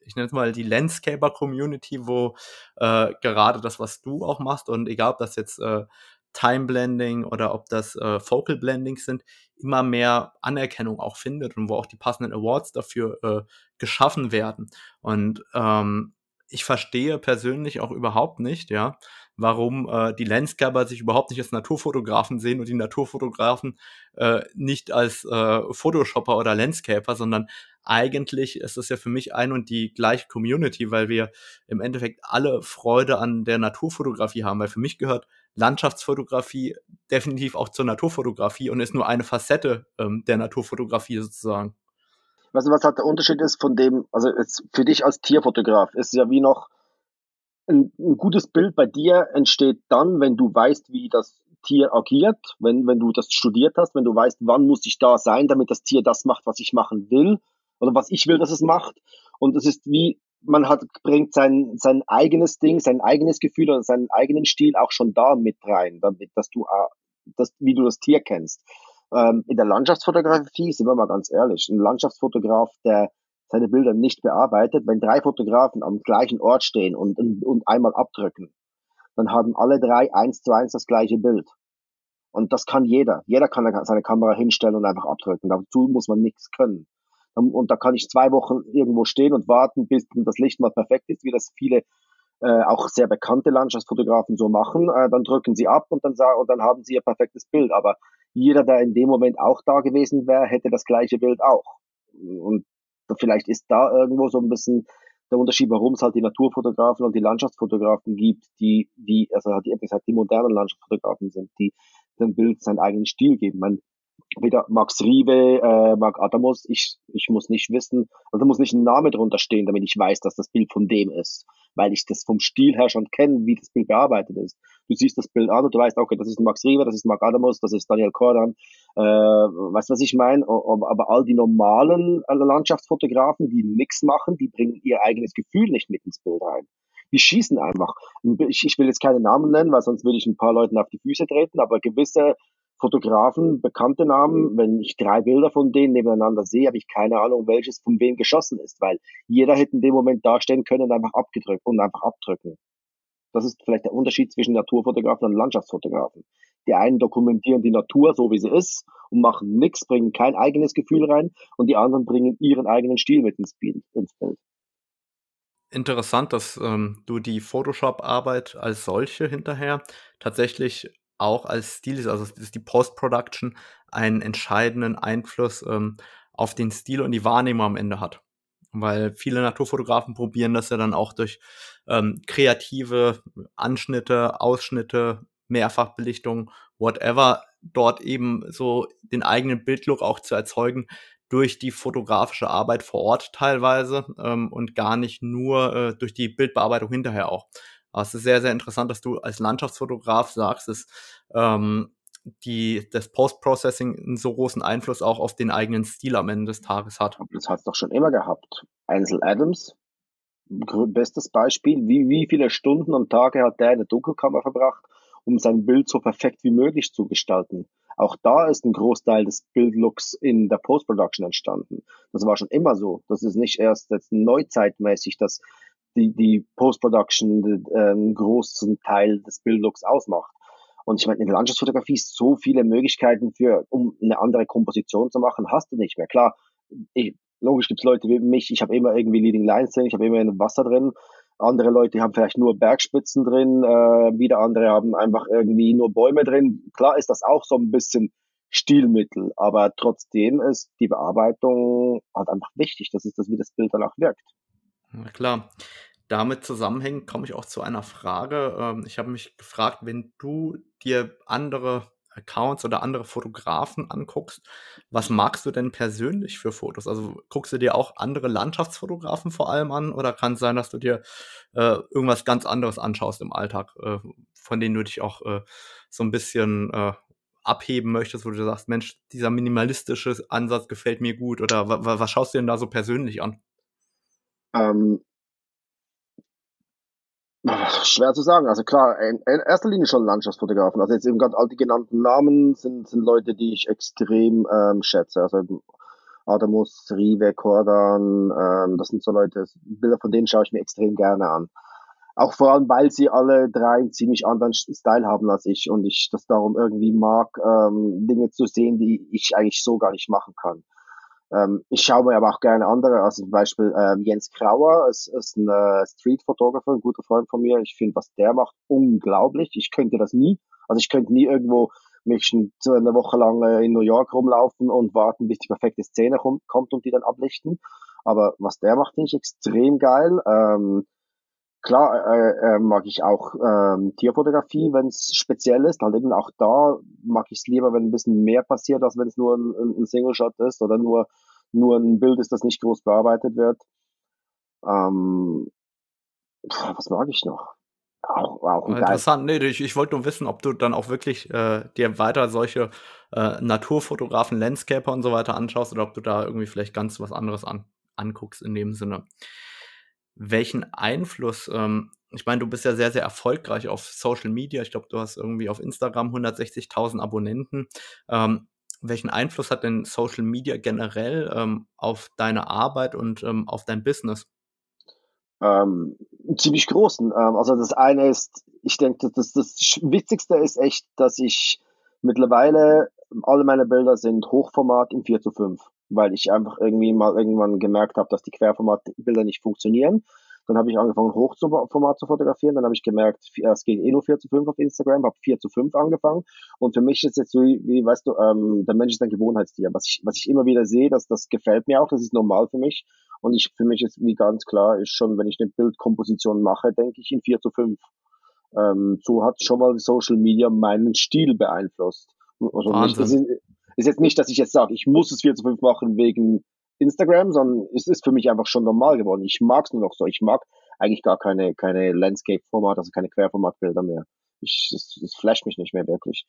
ich nenne es mal die Landscaper-Community, wo äh, gerade das, was du auch machst, und egal ob das jetzt äh, Time Blending oder ob das äh, Focal Blendings sind, immer mehr Anerkennung auch findet und wo auch die passenden Awards dafür äh, geschaffen werden. Und ähm, ich verstehe persönlich auch überhaupt nicht, ja, warum äh, die Landscaper sich überhaupt nicht als Naturfotografen sehen und die Naturfotografen äh, nicht als äh, Photoshopper oder Landscaper, sondern eigentlich ist das ja für mich ein und die gleiche Community, weil wir im Endeffekt alle Freude an der Naturfotografie haben, weil für mich gehört Landschaftsfotografie definitiv auch zur Naturfotografie und ist nur eine Facette ähm, der Naturfotografie sozusagen. Weißt du, was halt der Unterschied ist von dem, also für dich als Tierfotograf ist ja wie noch ein, ein gutes Bild bei dir entsteht dann, wenn du weißt, wie das Tier agiert, wenn, wenn du das studiert hast, wenn du weißt, wann muss ich da sein, damit das Tier das macht, was ich machen will oder was ich will, dass es macht. Und es ist wie man hat, bringt sein, sein eigenes Ding, sein eigenes Gefühl oder seinen eigenen Stil auch schon da mit rein, damit, dass du, äh, das, wie du das Tier kennst. Ähm, in der Landschaftsfotografie, sind wir mal ganz ehrlich, ein Landschaftsfotograf, der seine Bilder nicht bearbeitet, wenn drei Fotografen am gleichen Ort stehen und, und, und einmal abdrücken, dann haben alle drei eins zu eins das gleiche Bild. Und das kann jeder. Jeder kann seine Kamera hinstellen und einfach abdrücken. Dazu muss man nichts können. Und da kann ich zwei Wochen irgendwo stehen und warten, bis das Licht mal perfekt ist, wie das viele äh, auch sehr bekannte Landschaftsfotografen so machen. Äh, dann drücken sie ab und dann, sagen, und dann haben sie ihr perfektes Bild. Aber jeder, der in dem Moment auch da gewesen wäre, hätte das gleiche Bild auch. Und vielleicht ist da irgendwo so ein bisschen der Unterschied, warum es halt die Naturfotografen und die Landschaftsfotografen gibt, die, die, also die gesagt, die modernen Landschaftsfotografen sind, die dem Bild seinen eigenen Stil geben. Man, wieder Max Rive, äh, Marc Adamos, ich, ich muss nicht wissen, also muss nicht ein Name drunter stehen, damit ich weiß, dass das Bild von dem ist, weil ich das vom Stil her schon kenne, wie das Bild bearbeitet ist. Du siehst das Bild an und du weißt, okay, das ist Max Rive, das ist Marc Adamos, das ist Daniel Cordan, äh, weißt du, was ich meine? Aber all die normalen äh, Landschaftsfotografen, die nichts machen, die bringen ihr eigenes Gefühl nicht mit ins Bild rein die schießen einfach. Ich, ich will jetzt keine Namen nennen, weil sonst würde ich ein paar Leuten auf die Füße treten, aber gewisse Fotografen, bekannte Namen, wenn ich drei Bilder von denen nebeneinander sehe, habe ich keine Ahnung, welches von wem geschossen ist, weil jeder hätte in dem Moment dastehen können und einfach abgedrückt und einfach abdrücken. Das ist vielleicht der Unterschied zwischen Naturfotografen und Landschaftsfotografen. Die einen dokumentieren die Natur so, wie sie ist und machen nichts, bringen kein eigenes Gefühl rein und die anderen bringen ihren eigenen Stil mit ins Bild. Ins Bild. Interessant, dass ähm, du die Photoshop-Arbeit als solche hinterher tatsächlich auch als Stil ist, also ist die Post-Production einen entscheidenden Einfluss ähm, auf den Stil und die Wahrnehmung am Ende hat. Weil viele Naturfotografen probieren das ja dann auch durch ähm, kreative Anschnitte, Ausschnitte, Mehrfachbelichtung, whatever, dort eben so den eigenen Bildlook auch zu erzeugen durch die fotografische Arbeit vor Ort teilweise ähm, und gar nicht nur äh, durch die Bildbearbeitung hinterher auch. Aber es ist sehr, sehr interessant, dass du als Landschaftsfotograf sagst, dass ähm, die, das Post-Processing einen so großen Einfluss auch auf den eigenen Stil am Ende des Tages hat. Das hat es doch schon immer gehabt. Ansel Adams, bestes Beispiel. Wie, wie viele Stunden und Tage hat der in der Dunkelkammer verbracht, um sein Bild so perfekt wie möglich zu gestalten? Auch da ist ein Großteil des Bildlooks in der Post-Production entstanden. Das war schon immer so. Das ist nicht erst jetzt neuzeitmäßig, dass die, die Post-Production äh, einen großen Teil des Bildlooks ausmacht. Und ich meine, in der Landschaftsfotografie so viele Möglichkeiten für, um eine andere Komposition zu machen, hast du nicht mehr. Klar, ich, logisch gibt es Leute wie mich, ich habe immer irgendwie Leading Lines drin, ich habe immer Wasser drin. Andere Leute haben vielleicht nur Bergspitzen drin, äh, wieder andere haben einfach irgendwie nur Bäume drin. Klar ist das auch so ein bisschen Stilmittel, aber trotzdem ist die Bearbeitung halt einfach wichtig. Das ist das, wie das Bild danach wirkt. Na klar. Damit zusammenhängend komme ich auch zu einer Frage. Ähm, ich habe mich gefragt, wenn du dir andere Accounts oder andere Fotografen anguckst, was magst du denn persönlich für Fotos? Also guckst du dir auch andere Landschaftsfotografen vor allem an oder kann es sein, dass du dir äh, irgendwas ganz anderes anschaust im Alltag, äh, von denen du dich auch äh, so ein bisschen äh, abheben möchtest, wo du sagst, Mensch, dieser minimalistische Ansatz gefällt mir gut oder was schaust du denn da so persönlich an? Ähm, Schwer zu sagen. Also klar, in, erster Linie schon Landschaftsfotografen. Also jetzt eben gerade all die genannten Namen sind, sind Leute, die ich extrem ähm, schätze. Also Adamus, Rive, Kordan, ähm, das sind so Leute, Bilder von denen schaue ich mir extrem gerne an. Auch vor allem, weil sie alle drei einen ziemlich anderen Style haben als ich und ich das darum irgendwie mag, ähm, Dinge zu sehen, die ich eigentlich so gar nicht machen kann. Ähm, ich schaue mir aber auch gerne andere, also zum Beispiel ähm, Jens Krauer ist, ist ein äh, Street-Photographer, ein guter Freund von mir. Ich finde, was der macht, unglaublich. Ich könnte das nie. Also ich könnte nie irgendwo mich so eine Woche lang äh, in New York rumlaufen und warten, bis die perfekte Szene kommt, kommt und die dann ablichten. Aber was der macht, finde ich extrem geil. Ähm, Klar äh, äh, mag ich auch ähm, Tierfotografie, wenn es speziell ist. Halt eben auch da mag ich es lieber, wenn ein bisschen mehr passiert, als wenn es nur ein, ein Single-Shot ist oder nur, nur ein Bild ist, das nicht groß bearbeitet wird. Ähm, was mag ich noch? Auch, auch Interessant, nee, ich, ich wollte nur wissen, ob du dann auch wirklich äh, dir weiter solche äh, Naturfotografen, Landscaper und so weiter anschaust oder ob du da irgendwie vielleicht ganz was anderes an, anguckst in dem Sinne welchen Einfluss, ähm, ich meine, du bist ja sehr, sehr erfolgreich auf Social Media. Ich glaube, du hast irgendwie auf Instagram 160.000 Abonnenten. Ähm, welchen Einfluss hat denn Social Media generell ähm, auf deine Arbeit und ähm, auf dein Business? Ähm, ziemlich großen. Ähm, also das eine ist, ich denke, das, das Witzigste ist echt, dass ich Mittlerweile, alle meine Bilder sind Hochformat im 4 zu 5, weil ich einfach irgendwie mal irgendwann gemerkt habe, dass die Querformatbilder nicht funktionieren. Dann habe ich angefangen, Hochformat zu fotografieren. Dann habe ich gemerkt, es geht eh nur 4 zu 5 auf Instagram, habe 4 zu 5 angefangen. Und für mich ist jetzt so, wie, weißt du, ähm, der Mensch ist ein Gewohnheitstier. Was ich, was ich immer wieder sehe, dass das gefällt mir auch, das ist normal für mich. Und ich, für mich ist wie ganz klar, ist schon, wenn ich eine Bildkomposition mache, denke ich in 4 zu 5. Ähm, so hat schon mal Social Media meinen Stil beeinflusst. Also nicht, ist, jetzt nicht, dass ich jetzt sage, ich muss es 4 zu 5 machen wegen Instagram, sondern es ist für mich einfach schon normal geworden. Ich mag es nur noch so. Ich mag eigentlich gar keine, keine Landscape-Format, also keine Querformatbilder mehr. Ich, es, es flasht mich nicht mehr wirklich.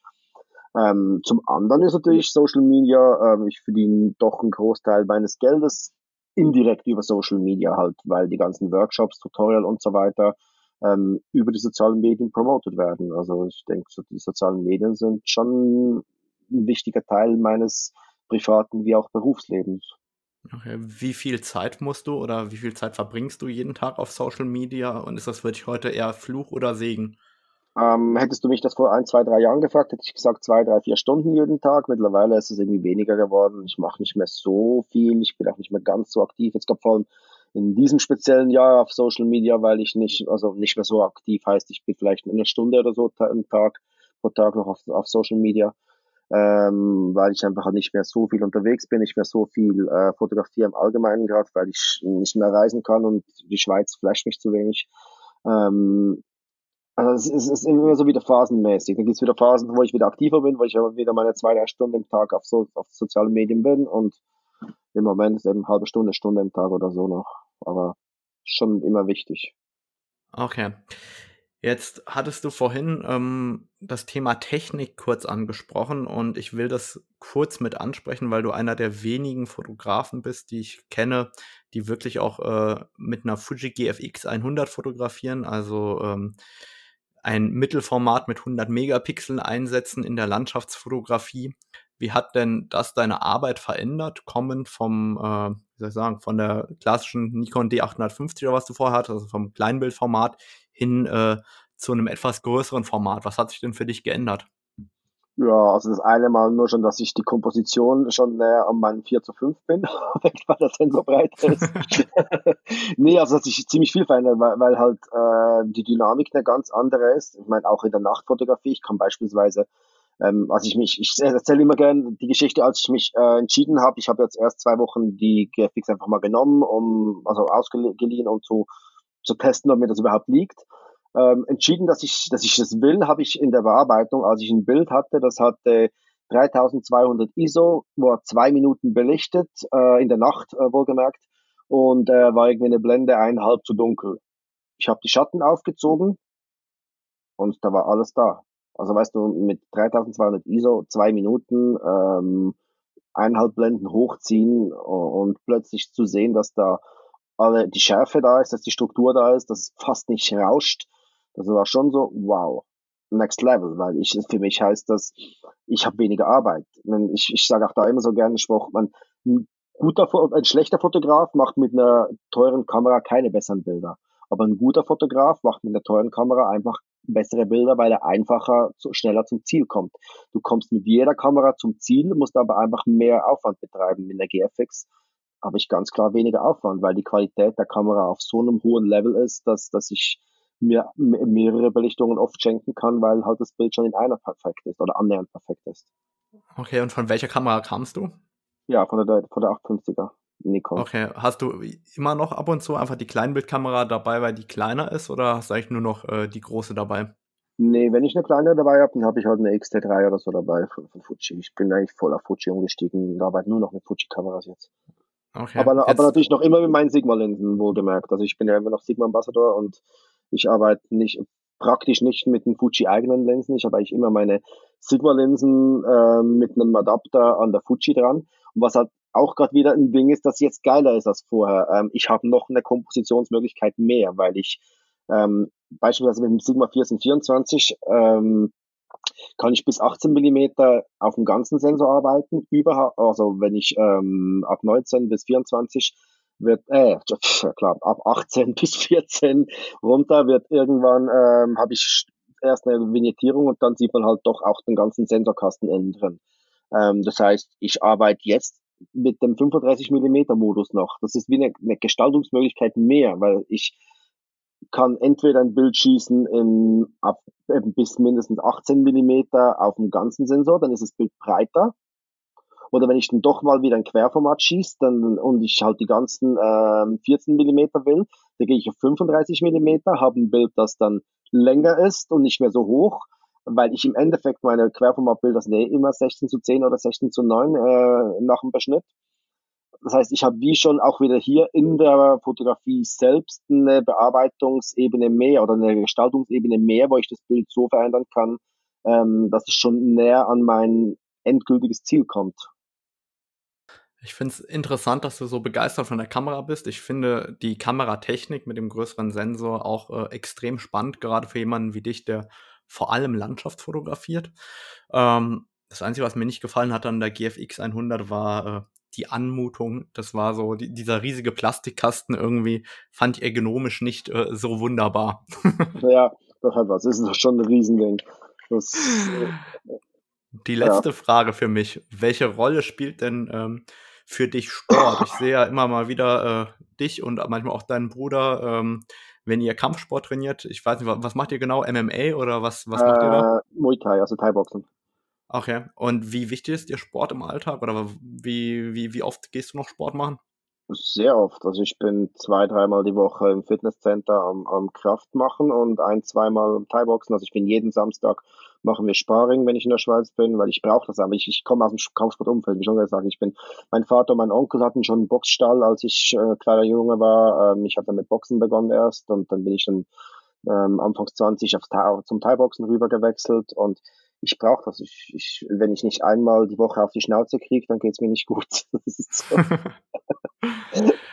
Ähm, zum anderen ist natürlich Social Media, ähm, ich verdiene doch einen Großteil meines Geldes indirekt über Social Media halt, weil die ganzen Workshops, Tutorial und so weiter ähm, über die sozialen Medien promoted werden. Also ich denke, so die sozialen Medien sind schon ein wichtiger Teil meines privaten wie auch Berufslebens. Okay. Wie viel Zeit musst du oder wie viel Zeit verbringst du jeden Tag auf Social Media und ist das für dich heute eher Fluch oder Segen? Ähm, hättest du mich das vor ein, zwei, drei Jahren gefragt, hätte ich gesagt zwei, drei, vier Stunden jeden Tag. Mittlerweile ist es irgendwie weniger geworden. Ich mache nicht mehr so viel. Ich bin auch nicht mehr ganz so aktiv. Jetzt gab vor allem in diesem speziellen Jahr auf Social Media, weil ich nicht, also nicht mehr so aktiv heißt, ich bin vielleicht eine Stunde oder so am Tag, pro Tag noch auf, auf Social Media ähm, weil ich einfach nicht mehr so viel unterwegs bin, nicht mehr so viel äh, fotografiere im Allgemeinen gerade, weil ich nicht mehr reisen kann und die Schweiz flasht mich zu wenig. Ähm, also es ist, es ist immer so wieder phasenmäßig. Dann gibt es wieder Phasen, wo ich wieder aktiver bin, wo ich aber wieder meine zwei, drei Stunden im Tag auf, so, auf sozialen Medien bin und im Moment ist eben eine halbe Stunde, Stunde im Tag oder so noch. Aber schon immer wichtig. Okay. Jetzt hattest du vorhin ähm, das Thema Technik kurz angesprochen und ich will das kurz mit ansprechen, weil du einer der wenigen Fotografen bist, die ich kenne, die wirklich auch äh, mit einer Fuji GFX 100 fotografieren, also ähm, ein Mittelformat mit 100 Megapixeln einsetzen in der Landschaftsfotografie. Wie hat denn das deine Arbeit verändert, kommend vom, äh, wie soll ich sagen, von der klassischen Nikon D850 oder was du vorher hattest, also vom Kleinbildformat hin äh, zu einem etwas größeren Format. Was hat sich denn für dich geändert? Ja, also das eine Mal nur schon, dass ich die Komposition schon näher an meinen 4 zu 5 bin, weil der Sensor breit ist. nee, also hat sich ziemlich viel verändert, weil, weil halt äh, die Dynamik eine ganz andere ist. Ich meine, auch in der Nachtfotografie, ich kann beispielsweise, ähm, als ich mich, ich erzähle immer gerne die Geschichte, als ich mich äh, entschieden habe, ich habe jetzt erst zwei Wochen die GFX einfach mal genommen, um, also ausgeliehen, um zu, zu testen, ob mir das überhaupt liegt ähm, entschieden, dass ich, dass ich das will, habe ich in der Bearbeitung, als ich ein Bild hatte, das hatte 3200 ISO, war zwei Minuten belichtet, äh, in der Nacht äh, wohlgemerkt, und äh, war irgendwie eine Blende eineinhalb zu dunkel. Ich habe die Schatten aufgezogen und da war alles da. Also weißt du, mit 3200 ISO, zwei Minuten, ähm, eineinhalb Blenden hochziehen und plötzlich zu sehen, dass da alle die Schärfe da ist, dass die Struktur da ist, dass es fast nicht rauscht, das war schon so, wow, next level, weil ich, für mich heißt das, ich habe weniger Arbeit. Ich, ich sage auch da immer so gerne Spruch, man, ein guter, ein schlechter Fotograf macht mit einer teuren Kamera keine besseren Bilder. Aber ein guter Fotograf macht mit einer teuren Kamera einfach bessere Bilder, weil er einfacher, schneller zum Ziel kommt. Du kommst mit jeder Kamera zum Ziel, musst aber einfach mehr Aufwand betreiben. Mit der GFX habe ich ganz klar weniger Aufwand, weil die Qualität der Kamera auf so einem hohen Level ist, dass, dass ich mir mehrere Belichtungen oft schenken kann, weil halt das Bild schon in einer perfekt ist oder annähernd perfekt ist. Okay, und von welcher Kamera kamst du? Ja, von der, von der 850er Nikon. Okay, hast du immer noch ab und zu einfach die Kleinbildkamera dabei, weil die kleiner ist oder hast du eigentlich nur noch äh, die große dabei? Nee, wenn ich eine kleine dabei habe, dann habe ich halt eine XT3 oder so dabei von, von Fuji. Ich bin eigentlich voll auf Fuji umgestiegen und arbeite nur noch mit Fuji-Kameras jetzt. Okay. Aber, aber natürlich noch immer mit meinen Sigma-Linsen, wohlgemerkt. Also ich bin ja immer noch Sigma-Ambassador und ich arbeite nicht praktisch nicht mit den Fuji eigenen Linsen. Ich habe eigentlich immer meine Sigma-Linsen äh, mit einem Adapter an der Fuji dran. Und was halt auch gerade wieder ein Ding ist, das jetzt geiler ist als vorher. Ähm, ich habe noch eine Kompositionsmöglichkeit mehr, weil ich ähm, beispielsweise mit dem Sigma 1424 ähm, kann ich bis 18 Millimeter auf dem ganzen Sensor arbeiten. Über, also wenn ich ähm, ab 19 bis 24 wird, äh, klar, ab 18 bis 14 runter wird irgendwann, ähm, habe ich erst eine Vignettierung und dann sieht man halt doch auch den ganzen Sensorkasten innen drin. Ähm, das heißt, ich arbeite jetzt mit dem 35 mm Modus noch. Das ist wie eine, eine Gestaltungsmöglichkeit mehr, weil ich kann entweder ein Bild schießen in, ab, bis mindestens 18 mm auf dem ganzen Sensor, dann ist das Bild breiter. Oder wenn ich dann doch mal wieder ein Querformat schieße dann, und ich halt die ganzen äh, 14 mm will, dann gehe ich auf 35 mm, habe ein Bild, das dann länger ist und nicht mehr so hoch, weil ich im Endeffekt meine Querformatbilder sind eh immer 16 zu 10 oder 16 zu 9 äh, nach dem Beschnitt. Das heißt, ich habe wie schon auch wieder hier in der Fotografie selbst eine Bearbeitungsebene mehr oder eine Gestaltungsebene mehr, wo ich das Bild so verändern kann, ähm, dass es schon näher an mein endgültiges Ziel kommt. Ich finde es interessant, dass du so begeistert von der Kamera bist. Ich finde die Kameratechnik mit dem größeren Sensor auch äh, extrem spannend, gerade für jemanden wie dich, der vor allem Landschaft fotografiert. Ähm, das Einzige, was mir nicht gefallen hat an der GFX 100 war äh, die Anmutung. Das war so, die, dieser riesige Plastikkasten irgendwie fand ich ergonomisch nicht äh, so wunderbar. ja, das hat was. Das ist schon ein Riesending. Das, äh, die letzte ja. Frage für mich. Welche Rolle spielt denn ähm, für dich Sport? Ich sehe ja immer mal wieder äh, dich und manchmal auch deinen Bruder, ähm, wenn ihr Kampfsport trainiert. Ich weiß nicht, was macht ihr genau? MMA oder was, was macht ihr da? Äh, Muay Thai, also Thai-Boxen. Okay. Und wie wichtig ist dir Sport im Alltag? Oder wie, wie, wie oft gehst du noch Sport machen? Sehr oft. Also ich bin zwei, dreimal die Woche im Fitnesscenter am, am Kraft machen und ein, zweimal im Thai-Boxen. Also ich bin jeden Samstag machen wir Sparring, wenn ich in der Schweiz bin, weil ich brauche das aber. Ich, ich komme aus dem Kampfsportumfeld, wie schon gesagt. Ich bin, mein Vater und mein Onkel hatten schon einen Boxstall, als ich äh, kleiner Junge war. Ähm, ich habe dann mit Boxen begonnen erst und dann bin ich dann ähm, anfangs 20 aufs, zum Thai-Boxen rüber gewechselt und ich brauche das. Ich, ich, wenn ich nicht einmal die Woche auf die Schnauze kriege, dann geht's mir nicht gut.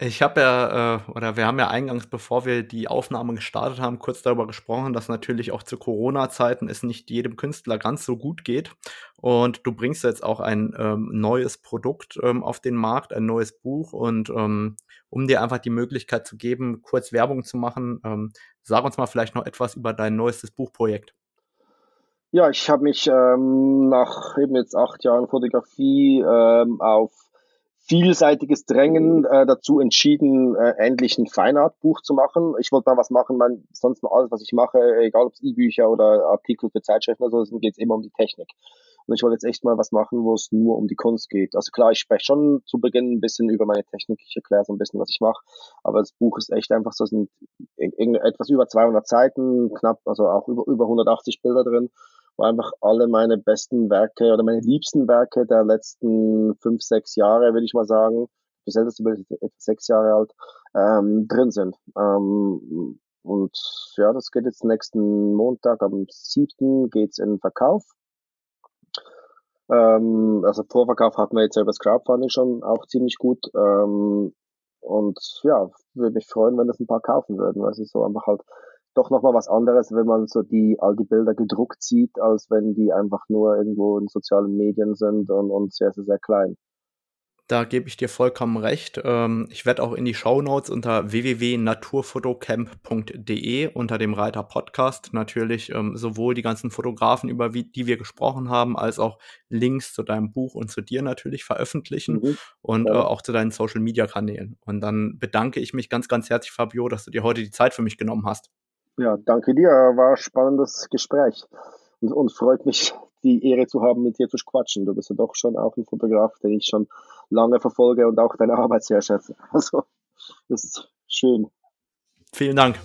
Ich habe ja, äh, oder wir haben ja eingangs, bevor wir die Aufnahme gestartet haben, kurz darüber gesprochen, dass natürlich auch zu Corona-Zeiten es nicht jedem Künstler ganz so gut geht. Und du bringst jetzt auch ein ähm, neues Produkt ähm, auf den Markt, ein neues Buch. Und ähm, um dir einfach die Möglichkeit zu geben, kurz Werbung zu machen, ähm, sag uns mal vielleicht noch etwas über dein neuestes Buchprojekt. Ja, ich habe mich ähm, nach eben jetzt acht Jahren Fotografie ähm, auf vielseitiges Drängen äh, dazu entschieden, äh, endlich ein Feinart-Buch zu machen. Ich wollte mal was machen, man, sonst mal alles, was ich mache, egal ob es E-Bücher oder Artikel für Zeitschriften oder so, geht es immer um die Technik. Und ich wollte jetzt echt mal was machen, wo es nur um die Kunst geht. Also klar, ich spreche schon zu Beginn ein bisschen über meine Technik, ich erkläre so ein bisschen, was ich mache, aber das Buch ist echt einfach so, sind etwas über 200 Seiten, knapp, also auch über, über 180 Bilder drin wo einfach alle meine besten Werke oder meine liebsten Werke der letzten fünf, sechs Jahre, würde ich mal sagen, das älteste Bild ist etwa sechs Jahre alt, ähm, drin sind. Ähm, und ja, das geht jetzt nächsten Montag, am 7. geht's in den Verkauf. Ähm, also Vorverkauf hatten wir jetzt ja das Crowdfunding schon auch ziemlich gut. Ähm, und ja, würde mich freuen, wenn das ein paar kaufen würden, weil es ist so einfach halt doch nochmal was anderes, wenn man so die, all die Bilder gedruckt sieht, als wenn die einfach nur irgendwo in sozialen Medien sind und, und sehr, sehr, sehr klein. Da gebe ich dir vollkommen recht. Ähm, ich werde auch in die Show Notes unter www.naturfotocamp.de unter dem Reiter Podcast natürlich ähm, sowohl die ganzen Fotografen, über die wir gesprochen haben, als auch Links zu deinem Buch und zu dir natürlich veröffentlichen mhm. und ja. Äh, auch zu deinen Social Media Kanälen. Und dann bedanke ich mich ganz, ganz herzlich, Fabio, dass du dir heute die Zeit für mich genommen hast. Ja, danke dir. War ein spannendes Gespräch und, und freut mich, die Ehre zu haben, mit dir zu quatschen. Du bist ja doch schon auch ein Fotograf, den ich schon lange verfolge und auch deine Arbeit sehr schätze. Also, das ist schön. Vielen Dank.